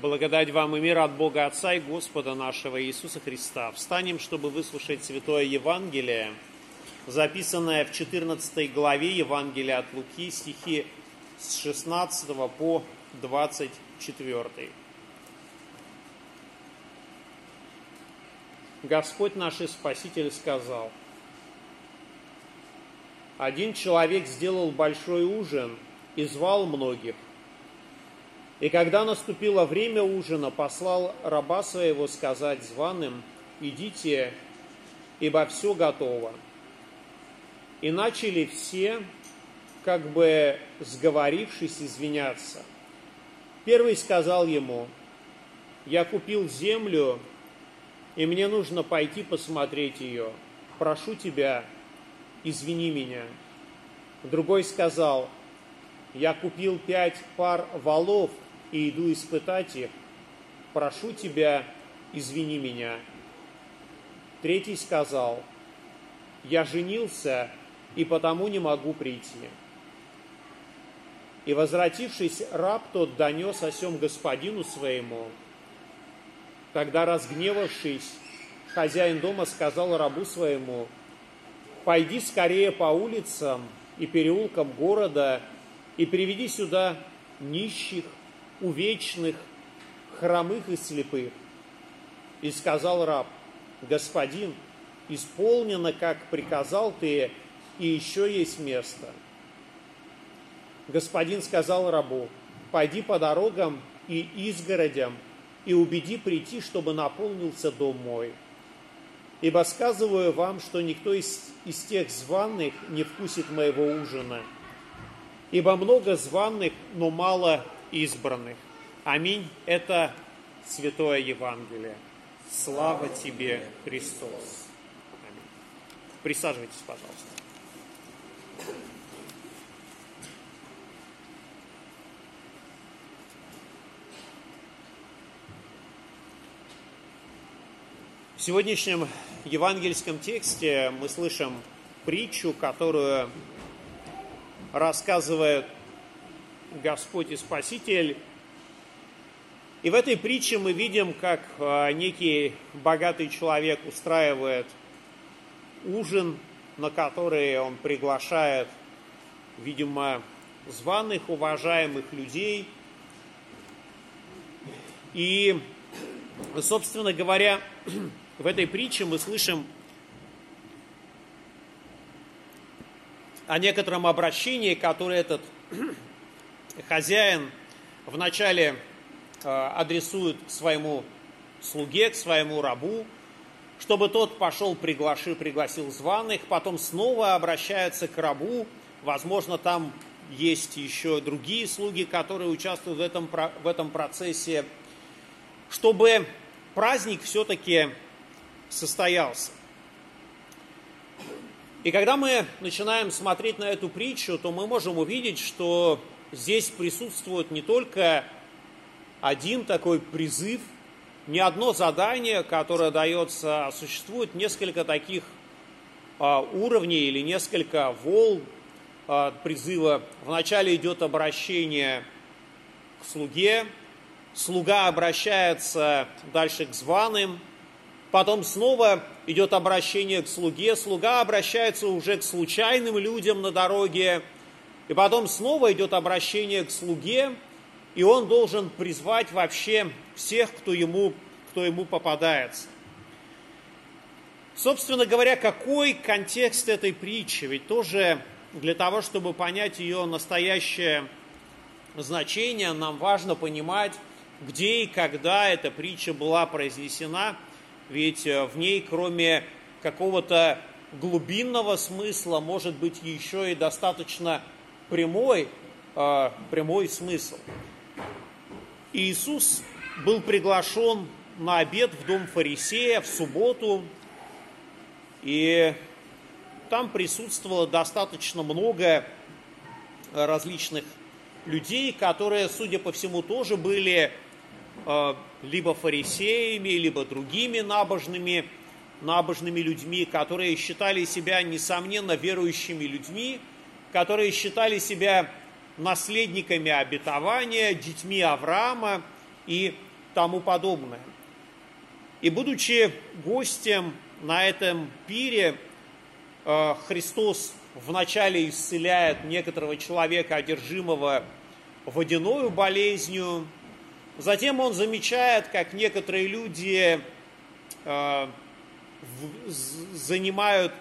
Благодать вам и мир от Бога Отца и Господа нашего Иисуса Христа. Встанем, чтобы выслушать Святое Евангелие, записанное в 14 главе Евангелия от Луки, стихи с 16 по 24. Господь наш и Спаситель сказал, «Один человек сделал большой ужин и звал многих, и когда наступило время ужина, послал раба своего сказать званым, идите, ибо все готово. И начали все, как бы сговорившись, извиняться. Первый сказал ему, я купил землю, и мне нужно пойти посмотреть ее. Прошу тебя, извини меня. Другой сказал, я купил пять пар валов, и иду испытать их, прошу тебя, извини меня. Третий сказал, я женился, и потому не могу прийти. И, возвратившись, раб тот донес о сем господину своему. Тогда, разгневавшись, хозяин дома сказал рабу своему, «Пойди скорее по улицам и переулкам города и приведи сюда нищих, увечных, хромых и слепых. И сказал раб, господин, исполнено, как приказал ты, и еще есть место. Господин сказал рабу, пойди по дорогам и изгородям, и убеди прийти, чтобы наполнился дом мой. Ибо сказываю вам, что никто из, из тех званных не вкусит моего ужина. Ибо много званных, но мало избранных. Аминь. Это Святое Евангелие. Слава тебе, Христос. Аминь. Присаживайтесь, пожалуйста. В сегодняшнем евангельском тексте мы слышим притчу, которую рассказывает Господь и Спаситель. И в этой притче мы видим, как а, некий богатый человек устраивает ужин, на который он приглашает, видимо, званых, уважаемых людей. И, собственно говоря, в этой притче мы слышим о некотором обращении, которое этот хозяин вначале э, адресует к своему слуге, к своему рабу, чтобы тот пошел, приглашил, пригласил званых, потом снова обращается к рабу, возможно, там есть еще другие слуги, которые участвуют в этом, в этом процессе, чтобы праздник все-таки состоялся. И когда мы начинаем смотреть на эту притчу, то мы можем увидеть, что здесь присутствует не только один такой призыв, не одно задание, которое дается, а существует несколько таких а, уровней или несколько волн а, призыва. Вначале идет обращение к слуге, слуга обращается дальше к званым, потом снова идет обращение к слуге, слуга обращается уже к случайным людям на дороге, и потом снова идет обращение к слуге, и он должен призвать вообще всех, кто ему, кто ему попадается. Собственно говоря, какой контекст этой притчи? Ведь тоже для того, чтобы понять ее настоящее значение, нам важно понимать, где и когда эта притча была произнесена, ведь э, в ней, кроме какого-то глубинного смысла, может быть еще и достаточно прямой, э, прямой смысл. Иисус был приглашен на обед в дом фарисея в субботу, и там присутствовало достаточно много различных людей, которые, судя по всему, тоже были э, либо фарисеями, либо другими набожными, набожными людьми, которые считали себя, несомненно, верующими людьми, которые считали себя наследниками обетования, детьми Авраама и тому подобное. И будучи гостем на этом пире, э, Христос вначале исцеляет некоторого человека, одержимого водяную болезнью, затем он замечает, как некоторые люди э, занимают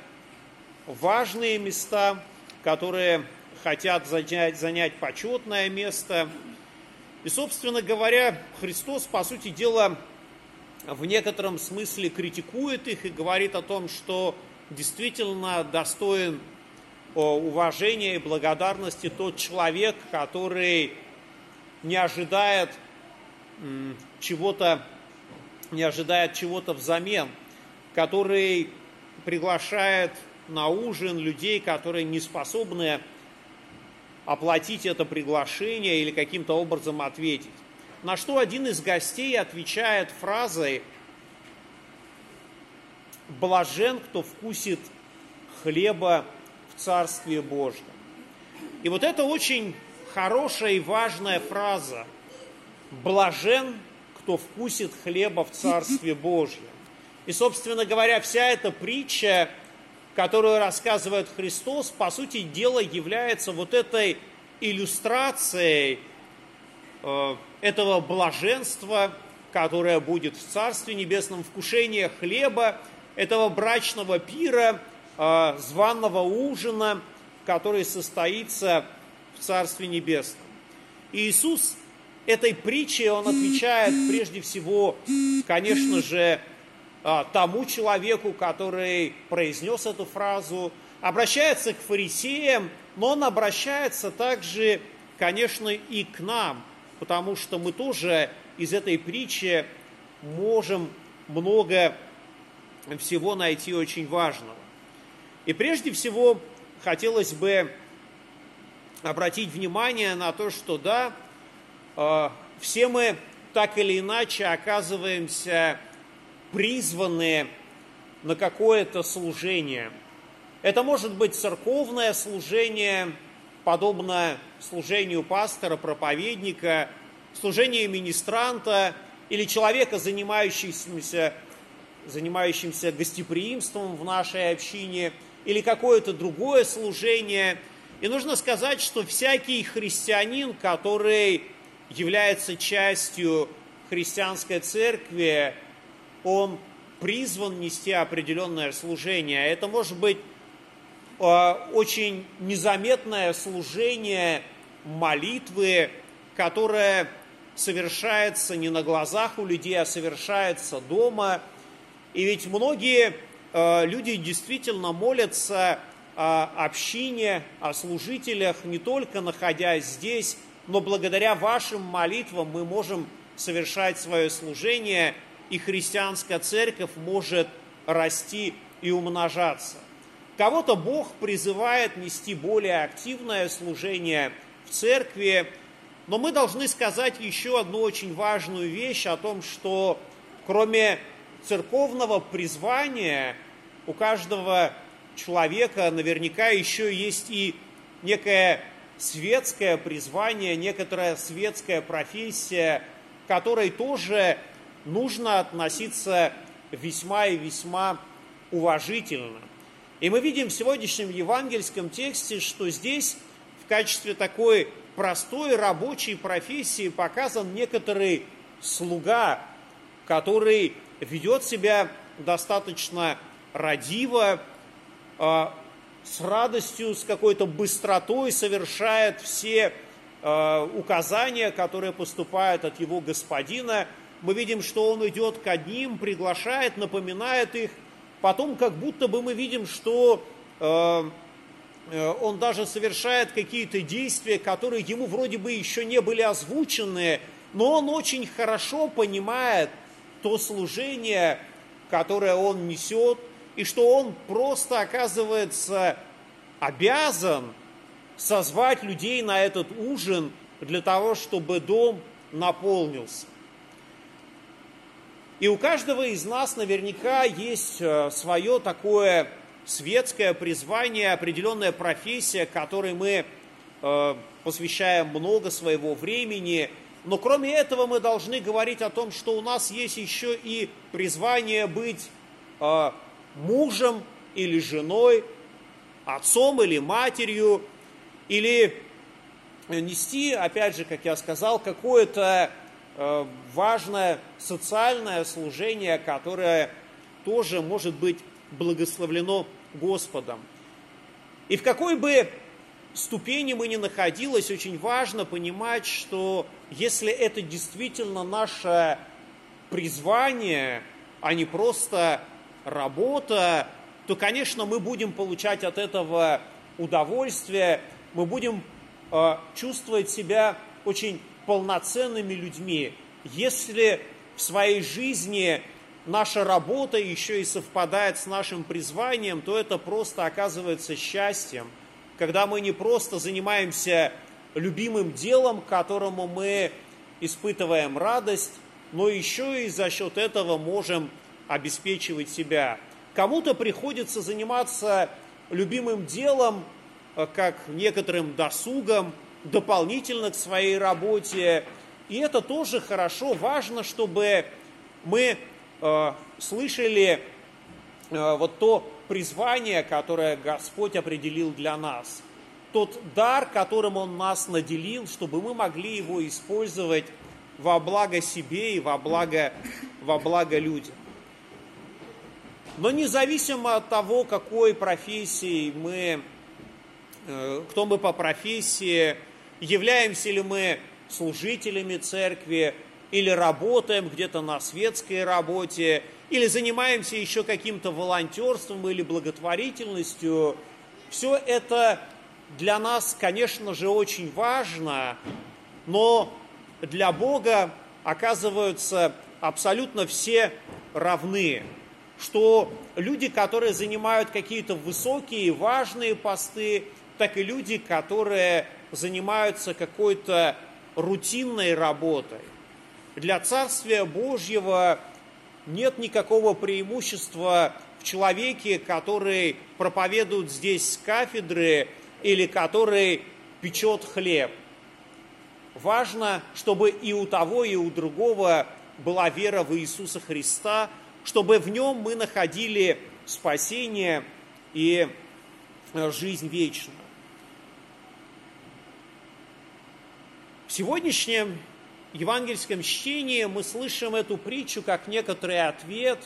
важные места, которые хотят занять, занять почетное место. И, собственно говоря, Христос, по сути дела, в некотором смысле критикует их и говорит о том, что действительно достоин уважения и благодарности тот человек, который не ожидает чего-то, не ожидает чего-то взамен, который приглашает на ужин людей, которые не способны оплатить это приглашение или каким-то образом ответить. На что один из гостей отвечает фразой «Блажен, кто вкусит хлеба в Царстве Божьем». И вот это очень хорошая и важная фраза. «Блажен, кто вкусит хлеба в Царстве Божьем». И, собственно говоря, вся эта притча которую рассказывает Христос, по сути дела является вот этой иллюстрацией э, этого блаженства, которое будет в Царстве Небесном, вкушение хлеба, этого брачного пира, э, званного ужина, который состоится в Царстве Небесном. И Иисус этой притчей, он отвечает прежде всего, конечно же, тому человеку, который произнес эту фразу, обращается к фарисеям, но он обращается также, конечно, и к нам, потому что мы тоже из этой притчи можем много всего найти очень важного. И прежде всего хотелось бы обратить внимание на то, что да, а, все мы так или иначе оказываемся призваны на какое-то служение. Это может быть церковное служение, подобно служению пастора, проповедника, служение министранта или человека, занимающегося, занимающимся гостеприимством в нашей общине, или какое-то другое служение. И нужно сказать, что всякий христианин, который является частью христианской церкви, он призван нести определенное служение. Это может быть э, очень незаметное служение молитвы, которое совершается не на глазах у людей, а совершается дома. И ведь многие э, люди действительно молятся о общине, о служителях, не только находясь здесь, но благодаря вашим молитвам мы можем совершать свое служение – и христианская церковь может расти и умножаться. Кого-то Бог призывает нести более активное служение в церкви, но мы должны сказать еще одну очень важную вещь о том, что кроме церковного призвания у каждого человека наверняка еще есть и некое светское призвание, некоторая светская профессия, которой тоже нужно относиться весьма и весьма уважительно. И мы видим в сегодняшнем евангельском тексте, что здесь в качестве такой простой рабочей профессии показан некоторый слуга, который ведет себя достаточно радиво, а, с радостью, с какой-то быстротой совершает все а, указания, которые поступают от его господина – мы видим, что он идет к одним, приглашает, напоминает их. Потом как будто бы мы видим, что э, э, он даже совершает какие-то действия, которые ему вроде бы еще не были озвучены, но он очень хорошо понимает то служение, которое он несет, и что он просто оказывается обязан созвать людей на этот ужин для того, чтобы дом наполнился. И у каждого из нас наверняка есть э, свое такое светское призвание, определенная профессия, которой мы э, посвящаем много своего времени. Но кроме этого мы должны говорить о том, что у нас есть еще и призвание быть э, мужем или женой, отцом или матерью, или нести, опять же, как я сказал, какое-то важное социальное служение, которое тоже может быть благословлено Господом. И в какой бы ступени мы ни находились, очень важно понимать, что если это действительно наше призвание, а не просто работа, то, конечно, мы будем получать от этого удовольствие, мы будем э, чувствовать себя очень полноценными людьми, если в своей жизни наша работа еще и совпадает с нашим призванием, то это просто оказывается счастьем, когда мы не просто занимаемся любимым делом, которому мы испытываем радость, но еще и за счет этого можем обеспечивать себя. Кому-то приходится заниматься любимым делом, э, как некоторым досугом, дополнительно к своей работе. И это тоже хорошо, важно, чтобы мы э, слышали э, вот то призвание, которое Господь определил для нас. Тот дар, которым Он нас наделил, чтобы мы могли его использовать во благо себе и во благо, во благо людям. Но независимо от того, какой профессии мы, э, кто мы по профессии, являемся ли мы служителями церкви, или работаем где-то на светской работе, или занимаемся еще каким-то волонтерством или благотворительностью, все это для нас, конечно же, очень важно, но для Бога оказываются абсолютно все равны, что люди, которые занимают какие-то высокие важные посты, так и люди, которые занимаются какой-то рутинной работой. Для Царствия Божьего нет никакого преимущества в человеке, который проповедует здесь с кафедры или который печет хлеб. Важно, чтобы и у того, и у другого была вера в Иисуса Христа, чтобы в нем мы находили спасение и э, жизнь вечную. В сегодняшнем евангельском чтении мы слышим эту притчу как некоторый ответ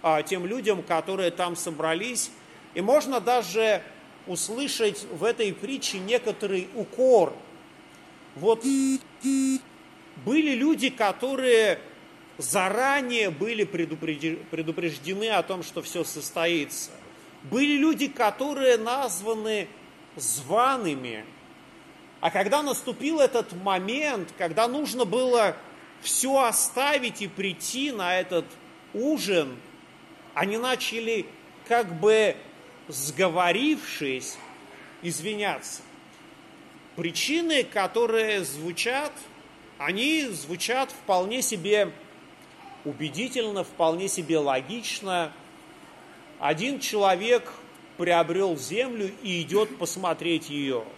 а, тем людям, которые там собрались. И можно даже услышать в этой притче некоторый укор. Вот были люди, которые заранее были предупреждены о том, что все состоится. Были люди, которые названы зваными, а когда наступил этот момент, когда нужно было все оставить и прийти на этот ужин, они начали, как бы сговорившись, извиняться. Причины, которые звучат, они звучат вполне себе убедительно, вполне себе логично. Один человек приобрел землю и идет посмотреть ее –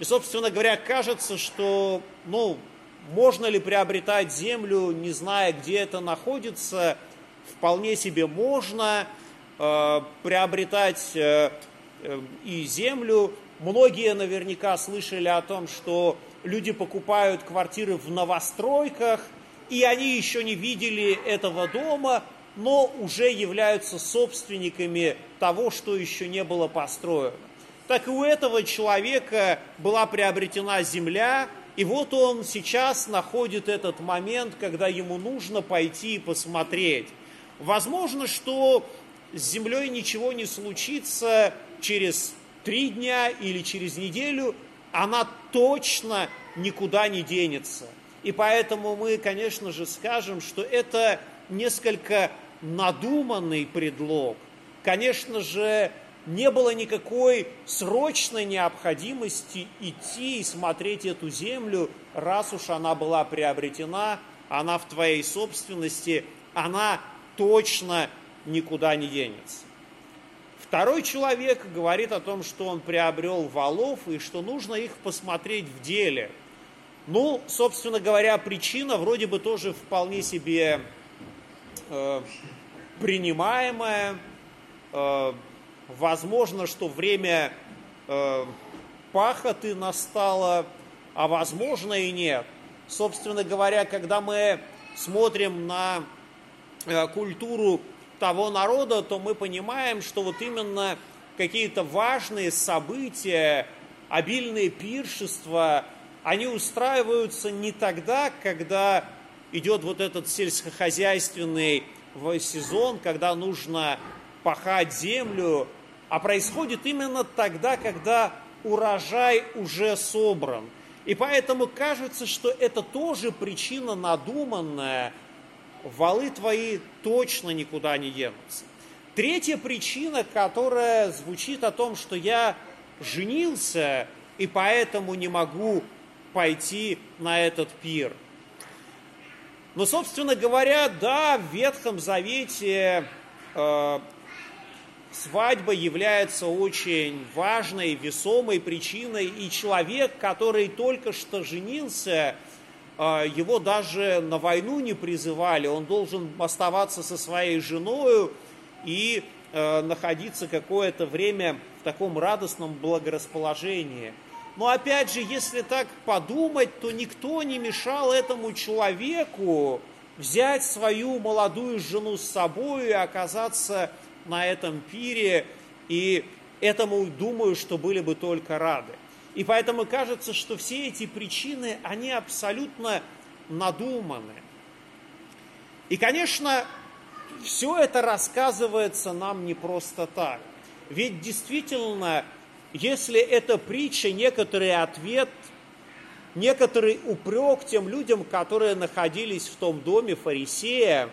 и, собственно говоря, кажется, что, ну, можно ли приобретать землю, не зная, где это находится, вполне себе можно э, приобретать э, э, и землю. Многие наверняка слышали о том, что люди покупают квартиры в новостройках, и они еще не видели этого дома, но уже являются собственниками того, что еще не было построено так и у этого человека была приобретена земля, и вот он сейчас находит этот момент, когда ему нужно пойти и посмотреть. Возможно, что с землей ничего не случится через три дня или через неделю, она точно никуда не денется. И поэтому мы, конечно же, скажем, что это несколько надуманный предлог. Конечно же, не было никакой срочной необходимости идти и смотреть эту землю, раз уж она была приобретена, она в твоей собственности, она точно никуда не денется. Второй человек говорит о том, что он приобрел валов и что нужно их посмотреть в деле. Ну, собственно говоря, причина вроде бы тоже вполне себе э, принимаемая. Э, возможно, что время э, пахоты настало, а возможно и нет. Собственно говоря, когда мы смотрим на э, культуру того народа, то мы понимаем, что вот именно какие-то важные события, обильные пиршества, они устраиваются не тогда, когда идет вот этот сельскохозяйственный сезон, когда нужно пахать землю, а происходит именно тогда, когда урожай уже собран. И поэтому кажется, что это тоже причина надуманная. Валы твои точно никуда не денутся. Третья причина, которая звучит о том, что я женился и поэтому не могу пойти на этот пир. Но, собственно говоря, да, в Ветхом Завете э, свадьба является очень важной, весомой причиной, и человек, который только что женился, э, его даже на войну не призывали, он должен оставаться со своей женой и э, находиться какое-то время в таком радостном благорасположении – но опять же, если так подумать, то никто не мешал этому человеку взять свою молодую жену с собой и оказаться на этом пире, и этому, думаю, что были бы только рады. И поэтому кажется, что все эти причины, они абсолютно надуманы. И, конечно, все это рассказывается нам не просто так. Ведь действительно если эта притча некоторый ответ, некоторый упрек тем людям, которые находились в том доме фарисея,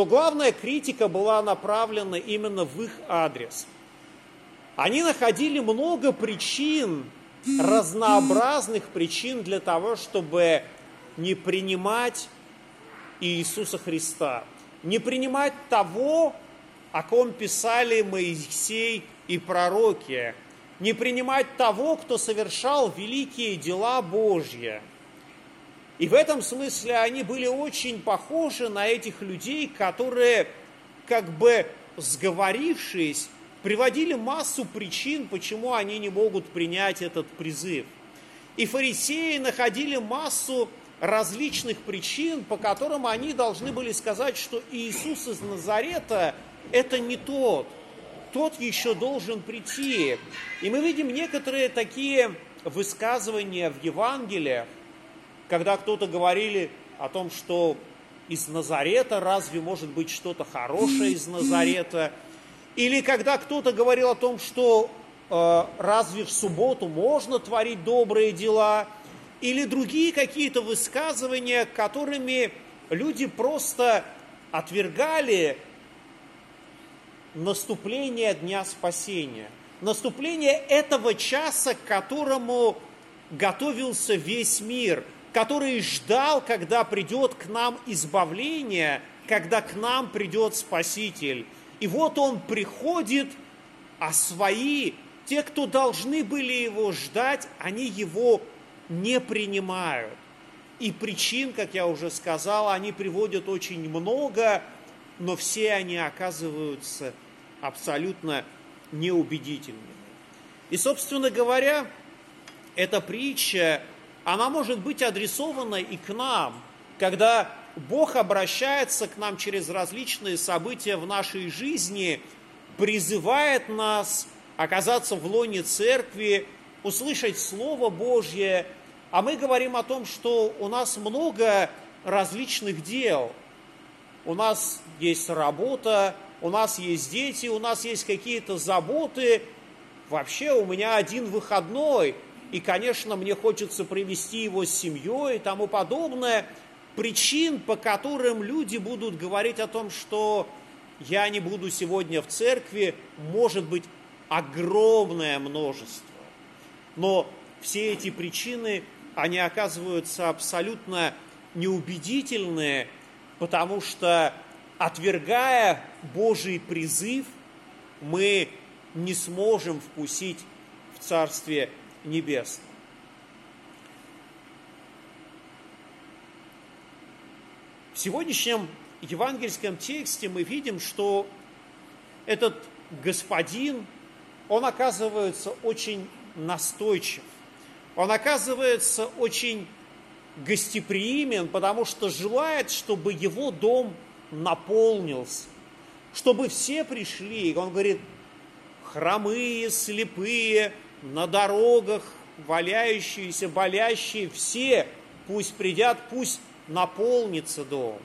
то главная критика была направлена именно в их адрес. Они находили много причин, разнообразных причин для того, чтобы не принимать Иисуса Христа, не принимать того, о ком писали Моисей и пророки, не принимать того, кто совершал великие дела Божьи. И в этом смысле они были очень похожи на этих людей, которые, как бы сговорившись, приводили массу причин, почему они не могут принять этот призыв. И фарисеи находили массу различных причин, по которым они должны были сказать, что Иисус из Назарета – это не тот – тот еще должен прийти. И мы видим некоторые такие высказывания в Евангелиях, когда кто-то говорили о том, что из Назарета разве может быть что-то хорошее из Назарета, или когда кто-то говорил о том, что э, разве в субботу можно творить добрые дела, или другие какие-то высказывания, которыми люди просто отвергали наступление Дня Спасения, наступление этого часа, к которому готовился весь мир, который ждал, когда придет к нам избавление, когда к нам придет Спаситель. И вот он приходит, а свои, те, кто должны были его ждать, они его не принимают. И причин, как я уже сказал, они приводят очень много, но все они оказываются абсолютно неубедительными. И, собственно говоря, эта притча, она может быть адресована и к нам, когда Бог обращается к нам через различные события в нашей жизни, призывает нас оказаться в лоне церкви, услышать Слово Божье, а мы говорим о том, что у нас много различных дел – у нас есть работа, у нас есть дети, у нас есть какие-то заботы. Вообще у меня один выходной, и, конечно, мне хочется провести его с семьей и тому подобное. Причин, по которым люди будут говорить о том, что я не буду сегодня в церкви, может быть огромное множество. Но все эти причины, они оказываются абсолютно неубедительные – потому что, отвергая Божий призыв, мы не сможем вкусить в Царстве небес. В сегодняшнем евангельском тексте мы видим, что этот господин, он оказывается очень настойчив. Он оказывается очень гостеприимен, потому что желает, чтобы его дом наполнился, чтобы все пришли. Он говорит, хромые, слепые, на дорогах, валяющиеся, болящие, все пусть придят, пусть наполнится дом.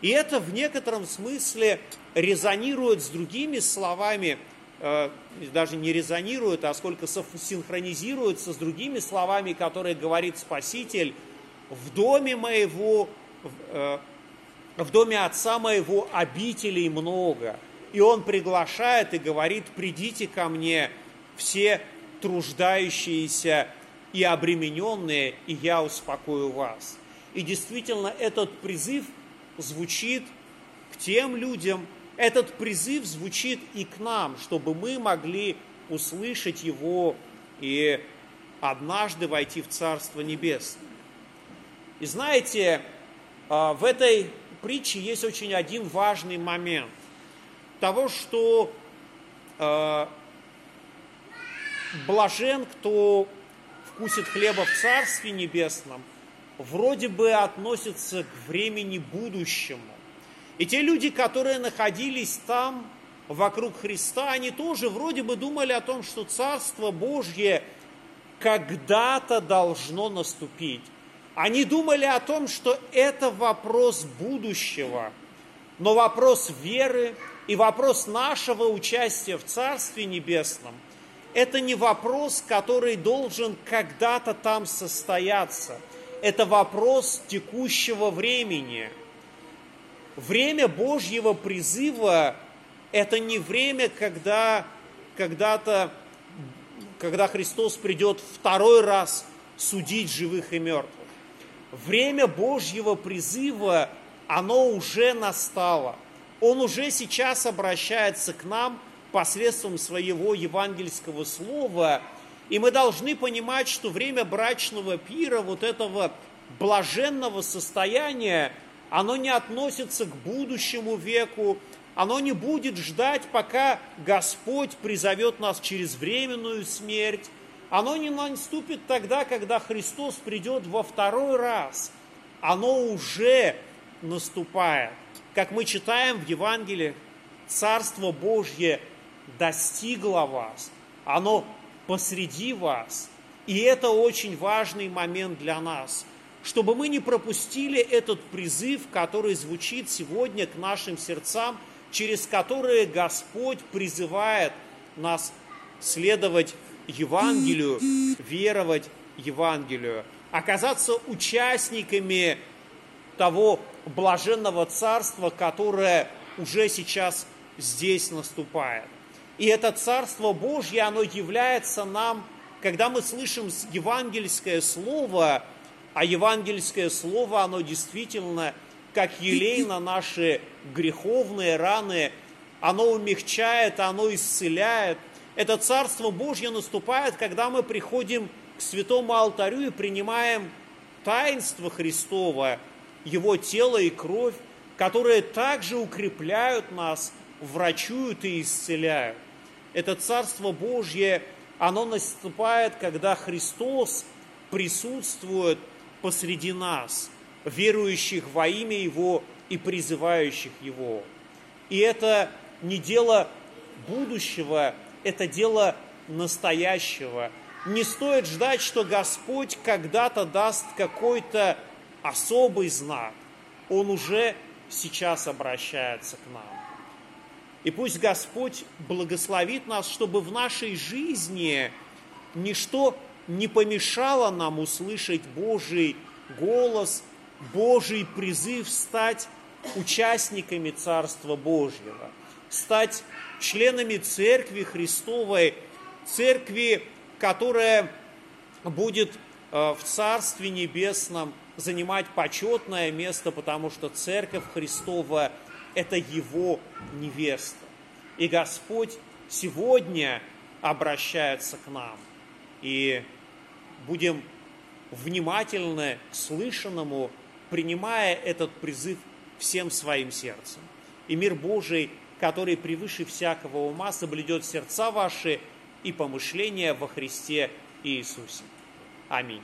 И это в некотором смысле резонирует с другими словами, э, даже не резонирует, а сколько синхронизируется с другими словами, которые говорит Спаситель, в доме моего, э, в доме отца моего обителей много. И он приглашает и говорит, придите ко мне все труждающиеся и обремененные, и я успокою вас. И действительно, этот призыв звучит к тем людям, этот призыв звучит и к нам, чтобы мы могли услышать его и однажды войти в Царство Небесное. И знаете, а, в этой притче есть очень один важный момент того, что а, блажен, кто вкусит хлеба в Царстве Небесном, вроде бы относится к времени будущему. И те люди, которые находились там, вокруг Христа, они тоже вроде бы думали о том, что Царство Божье когда-то должно наступить. Они думали о том, что это вопрос будущего, но вопрос веры и вопрос нашего участия в Царстве Небесном – это не вопрос, который должен когда-то там состояться. Это вопрос текущего времени. Время Божьего призыва – это не время, когда когда-то, когда Христос придет второй раз судить живых и мертвых. Время Божьего призыва, оно уже настало. Он уже сейчас обращается к нам – посредством своего евангельского слова. И мы должны понимать, что время брачного пира, вот этого блаженного состояния, оно не относится к будущему веку, оно не будет ждать, пока Господь призовет нас через временную смерть. Оно не наступит тогда, когда Христос придет во второй раз. Оно уже наступает. Как мы читаем в Евангелии, Царство Божье достигло вас, оно посреди вас. И это очень важный момент для нас, чтобы мы не пропустили этот призыв, который звучит сегодня к нашим сердцам, через которые Господь призывает нас следовать Евангелию, веровать Евангелию, оказаться участниками того блаженного царства, которое уже сейчас здесь наступает. И это Царство Божье, оно является нам, когда мы слышим евангельское слово, а евангельское слово, оно действительно, как елей на наши греховные раны, оно умягчает, оно исцеляет. Это Царство Божье наступает, когда мы приходим к святому алтарю и принимаем таинство Христова, Его тело и кровь, которые также укрепляют нас, врачуют и исцеляют это Царство Божье, оно наступает, когда Христос присутствует посреди нас, верующих во имя Его и призывающих Его. И это не дело будущего, это дело настоящего. Не стоит ждать, что Господь когда-то даст какой-то особый знак. Он уже сейчас обращается к нам. И пусть Господь благословит нас, чтобы в нашей жизни ничто не помешало нам услышать Божий голос, Божий призыв стать участниками Царства Божьего, стать членами Церкви Христовой, Церкви, которая будет э, в Царстве Небесном занимать почетное место, потому что Церковь Христова – это его невеста. И Господь сегодня обращается к нам. И будем внимательны к слышанному, принимая этот призыв всем своим сердцем. И мир Божий, который превыше всякого ума, соблюдет сердца ваши и помышления во Христе Иисусе. Аминь.